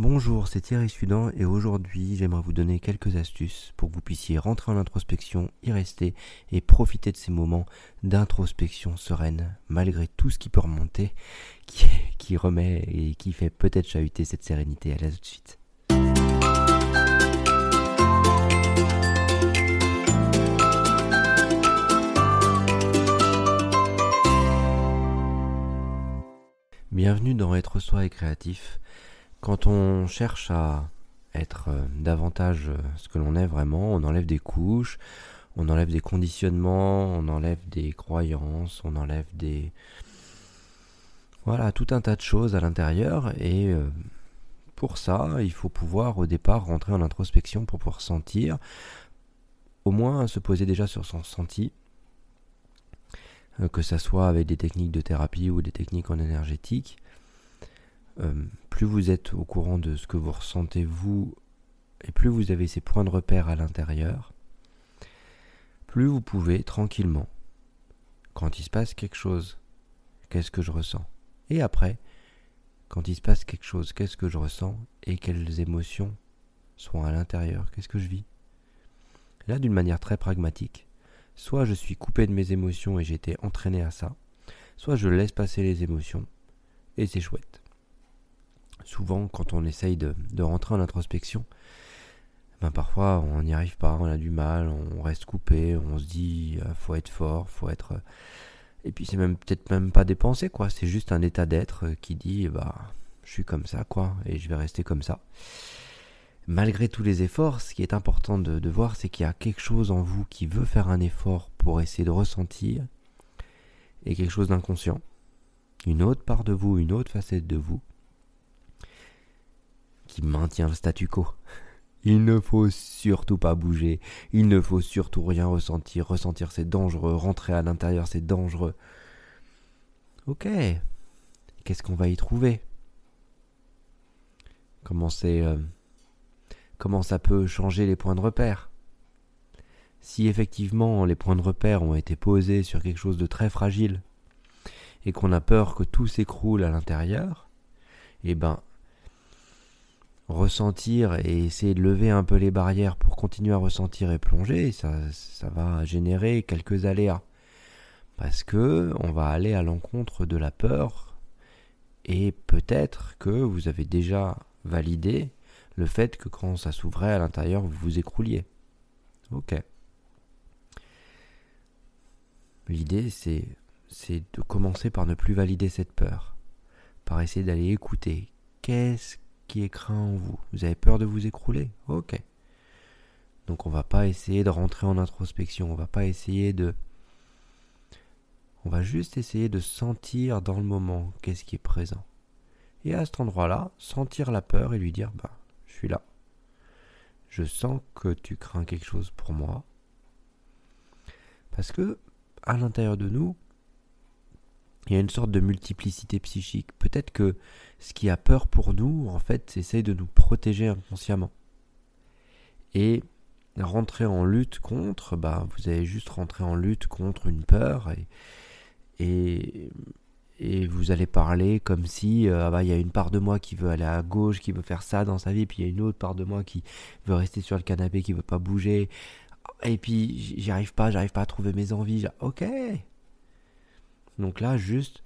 Bonjour, c'est Thierry Sudan et aujourd'hui j'aimerais vous donner quelques astuces pour que vous puissiez rentrer en introspection, y rester et profiter de ces moments d'introspection sereine malgré tout ce qui peut remonter, qui, remet et qui fait peut-être chahuter cette sérénité. À tout de suite. Bienvenue dans Être Soi et Créatif quand on cherche à être euh, davantage euh, ce que l'on est vraiment, on enlève des couches, on enlève des conditionnements, on enlève des croyances, on enlève des... Voilà, tout un tas de choses à l'intérieur. Et euh, pour ça, il faut pouvoir au départ rentrer en introspection pour pouvoir sentir, au moins se poser déjà sur son senti, que ça soit avec des techniques de thérapie ou des techniques en énergétique, euh, plus vous êtes au courant de ce que vous ressentez vous, et plus vous avez ces points de repère à l'intérieur, plus vous pouvez tranquillement, quand il se passe quelque chose, qu'est-ce que je ressens? Et après, quand il se passe quelque chose, qu'est-ce que je ressens et quelles émotions sont à l'intérieur, qu'est-ce que je vis? Là, d'une manière très pragmatique, soit je suis coupé de mes émotions et été entraîné à ça, soit je laisse passer les émotions et c'est chouette souvent quand on essaye de, rentrer en introspection, ben parfois on n'y arrive pas, on a du mal, on reste coupé, on se dit euh, faut être fort, faut être euh, et puis c'est même peut-être même pas des pensées quoi, c'est juste un état d'être qui dit bah je suis comme ça quoi et je vais rester comme ça. Malgré tous les efforts, ce qui est important de voir, c'est qu'il y a quelque chose en vous qui veut faire un effort pour essayer de ressentir et quelque chose d'inconscient, une autre part de vous, une autre facette de vous maintient le statu quo. Il ne faut surtout pas bouger, il ne faut surtout rien ressentir. Ressentir c'est dangereux, rentrer à l'intérieur c'est dangereux. Ok, qu'est-ce qu'on va y trouver? Comment. Euh, comment ça peut changer les points de repère? Si effectivement les points de repère ont été posés sur quelque chose de très fragile et qu'on a peur que tout s'écroule à l'intérieur, eh ben ressentir et essayer de lever un peu les barrières pour continuer à ressentir et plonger, ça, ça va générer quelques aléas. Parce que on va aller à l'encontre de la peur et peut-être que vous avez déjà validé le fait que quand ça s'ouvrait à l'intérieur, vous vous écrouliez. Ok. L'idée, c'est, c'est de commencer par ne plus valider cette peur, par essayer d'aller écouter. Qu'est-ce qui est craint en vous. Vous avez peur de vous écrouler Ok. Donc on va pas essayer de rentrer en introspection, on va pas essayer de... On va juste essayer de sentir dans le moment qu'est-ce qui est présent. Et à cet endroit-là, sentir la peur et lui dire, bah, je suis là. Je sens que tu crains quelque chose pour moi. Parce que, à l'intérieur de nous, il y a une sorte de multiplicité psychique. Peut-être que ce qui a peur pour nous, en fait, essaye de nous protéger inconsciemment. Et rentrer en lutte contre, bah, vous allez juste rentrer en lutte contre une peur et, et, vous allez parler comme si euh, ah bah, il y a une part de moi qui veut aller à gauche, qui veut faire ça dans sa vie, puis il y a une autre part de moi qui veut rester sur le canapé, qui veut pas bouger. Et puis j'y arrive pas, j'arrive pas à trouver mes envies. Ok, donc là, juste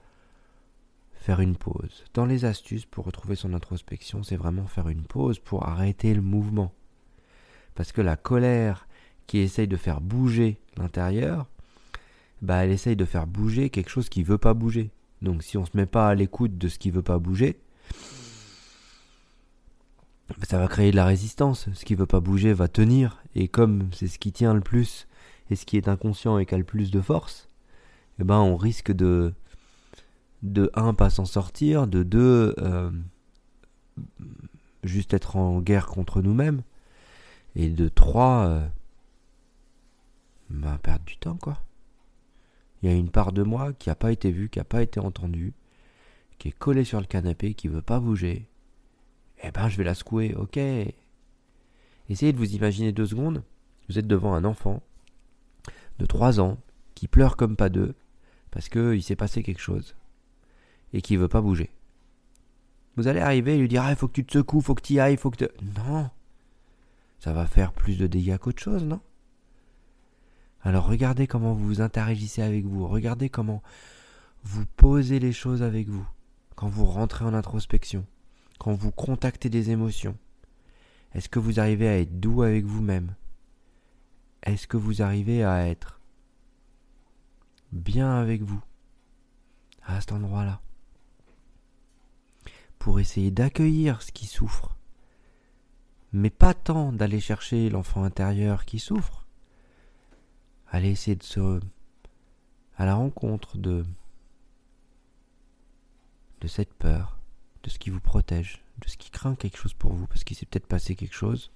faire une pause. Dans les astuces pour retrouver son introspection, c'est vraiment faire une pause pour arrêter le mouvement. Parce que la colère qui essaye de faire bouger l'intérieur, bah elle essaye de faire bouger quelque chose qui veut pas bouger. Donc si on se met pas à l'écoute de ce qui veut pas bouger, ça va créer de la résistance. Ce qui veut pas bouger va tenir. Et comme c'est ce qui tient le plus et ce qui est inconscient et qui a le plus de force, eh ben on risque de de un pas s'en sortir, de deux euh, juste être en guerre contre nous-mêmes, et de trois euh, bah, perdre du temps quoi. Il y a une part de moi qui n'a pas été vue, qui n'a pas été entendue, qui est collée sur le canapé, qui veut pas bouger. Eh ben je vais la secouer, ok. Essayez de vous imaginer deux secondes. Vous êtes devant un enfant de trois ans qui pleure comme pas deux parce qu'il s'est passé quelque chose et qui veut pas bouger. Vous allez arriver et lui dire, ah, faut que tu te secoues, faut que tu y ailles, faut que tu... Non. Ça va faire plus de dégâts qu'autre chose, non? Alors regardez comment vous interagissez avec vous, regardez comment vous posez les choses avec vous, quand vous rentrez en introspection, quand vous contactez des émotions. Est-ce que vous arrivez à être doux avec vous-même? Est-ce que vous arrivez à être bien avec vous à cet endroit-là pour essayer d'accueillir ce qui souffre, mais pas tant d'aller chercher l'enfant intérieur qui souffre, aller essayer de se à la rencontre de de cette peur, de ce qui vous protège, de ce qui craint quelque chose pour vous, parce qu'il s'est peut-être passé quelque chose,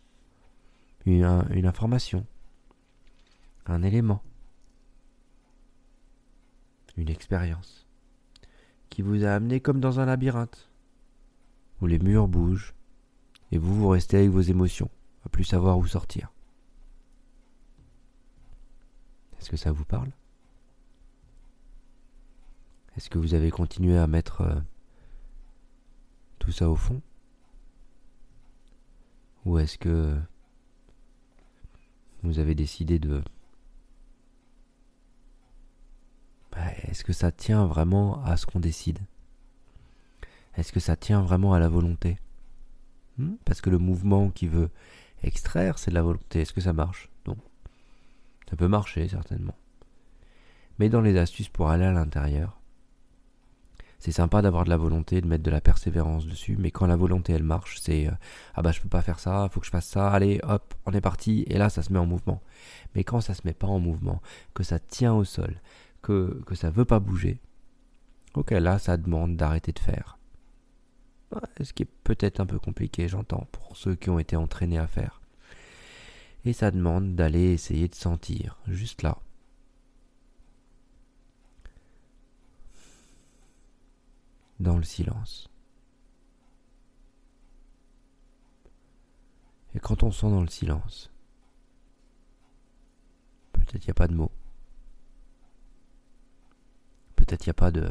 une, une information, un élément, une expérience, qui vous a amené comme dans un labyrinthe, où les murs bougent, et vous, vous restez avec vos émotions, à plus savoir où sortir. Est-ce que ça vous parle? Est-ce que vous avez continué à mettre euh, tout ça au fond? Ou est-ce que vous avez décidé de... Bah, est-ce que ça tient vraiment à ce qu'on décide? Est-ce que ça tient vraiment à la volonté? Hmm? Parce que le mouvement qui veut extraire, c'est de la volonté. Est-ce que ça marche? Non. Ça peut marcher, certainement. Mais dans les astuces pour aller à l'intérieur, c'est sympa d'avoir de la volonté, de mettre de la persévérance dessus, mais quand la volonté elle marche, c'est euh, ah bah je peux pas faire ça, faut que je fasse ça, allez hop, on est parti, et là ça se met en mouvement. Mais quand ça se met pas en mouvement, que ça tient au sol, que, ça veut pas bouger, ok là ça demande d'arrêter de faire. ce qui est peut-être un peu compliqué, j'entends, pour ceux qui ont été entraînés à faire. Et ça demande d'aller essayer de sentir, juste là, dans le silence. Et quand on sent dans le silence, peut-être il n'y a pas de mots. Peut-être il n'y a pas de...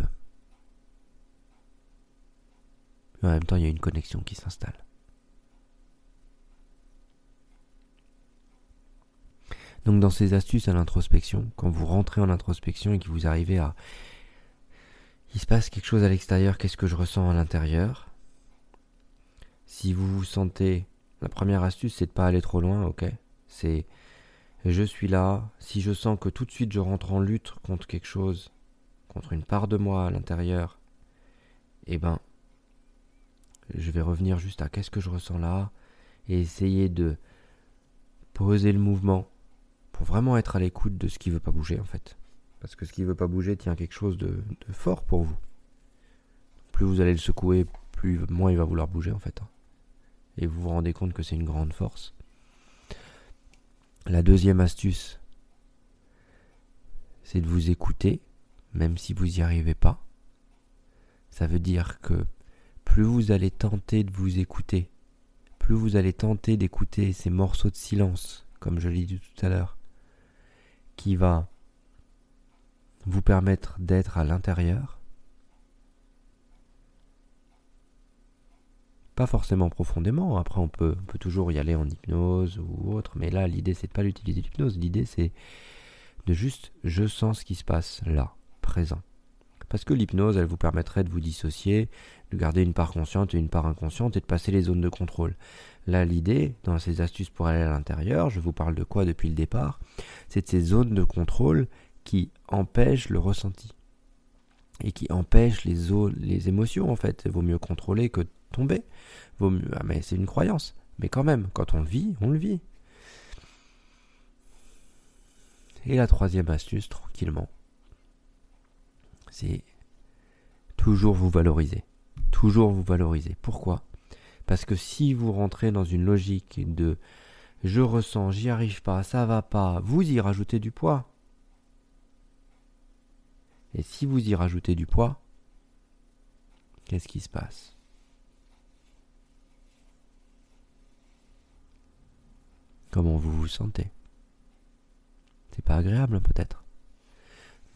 Mais en même temps, il y a une connexion qui s'installe. Donc dans ces astuces à l'introspection, quand vous rentrez en introspection et que vous arrivez à il se passe quelque chose à l'extérieur, qu'est-ce que je ressens à l'intérieur? Si vous vous sentez... La première astuce, c'est de pas aller trop loin, ok? C'est je suis là, si je sens que tout de suite je rentre en lutte contre quelque chose, contre une part de moi à l'intérieur, eh ben, je vais revenir juste à qu'est-ce que je ressens là, et essayer de poser le mouvement pour vraiment être à l'écoute de ce qui veut pas bouger en fait. Parce que ce qui ne veut pas bouger tient quelque chose de, fort pour vous. Plus vous allez le secouer, plus moins il va vouloir bouger en fait. Hein. Et vous vous rendez compte que c'est une grande force. La deuxième astuce, c'est de vous écouter, même si vous n'y arrivez pas. Ça veut dire que plus vous allez tenter de vous écouter, plus vous allez tenter d'écouter ces morceaux de silence, comme je l'ai dit tout à l'heure, qui va vous permettre d'être à l'intérieur. Pas forcément profondément, après on peut, peut toujours y aller en hypnose ou autre, mais là l'idée c'est de pas l'utiliser l'hypnose, l'idée c'est de juste je sens ce qui se passe là, présent. Parce que l'hypnose, elle vous permettrait de vous dissocier, de garder une part consciente et une part inconsciente et de passer les zones de contrôle. Là, l'idée, dans ces astuces pour aller à l'intérieur, je vous parle de quoi depuis le départ? C'est de ces zones de contrôle qui empêche le ressenti et qui empêche les, les émotions en fait. Vaut mieux contrôler que tomber. Vaut mieux, ah, mais c'est une croyance. Mais quand même, quand on le vit, on le vit. Et la troisième astuce, tranquillement, c'est toujours vous valoriser. Toujours vous valoriser. Pourquoi? Parce que si vous rentrez dans une logique de je ressens, j'y arrive pas, ça va pas, vous y rajoutez du poids. Et si vous y rajoutez du poids, qu'est-ce qui se passe? Comment vous vous sentez? C'est pas agréable peut-être.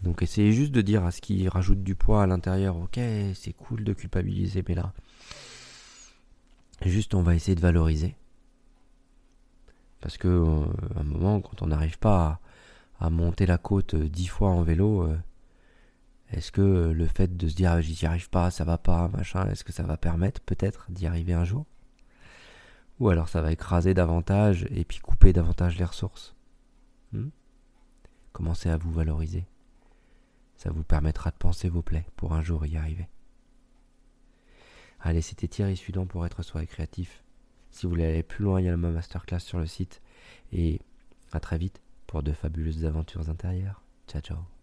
Donc essayez juste de dire à ce qui rajoute du poids à l'intérieur, ok, c'est cool de culpabiliser, mais là, Juste, on va essayer de valoriser. Parce que euh, un moment, quand on n'arrive pas à, monter la côte euh, dix fois en vélo, euh, est-ce que le fait de se dire ah, j'y arrive pas, ça va pas, machin, est-ce que ça va permettre peut-être d'y arriver un jour? Ou alors ça va écraser davantage et puis couper davantage les ressources hmm? Commencez à vous valoriser. Ça vous permettra de penser vos plaies pour un jour y arriver. Allez, c'était Thierry Sudan pour être soi et créatif. Si vous voulez aller plus loin, il y a ma masterclass sur le site. Et à très vite pour de fabuleuses aventures intérieures. Ciao ciao.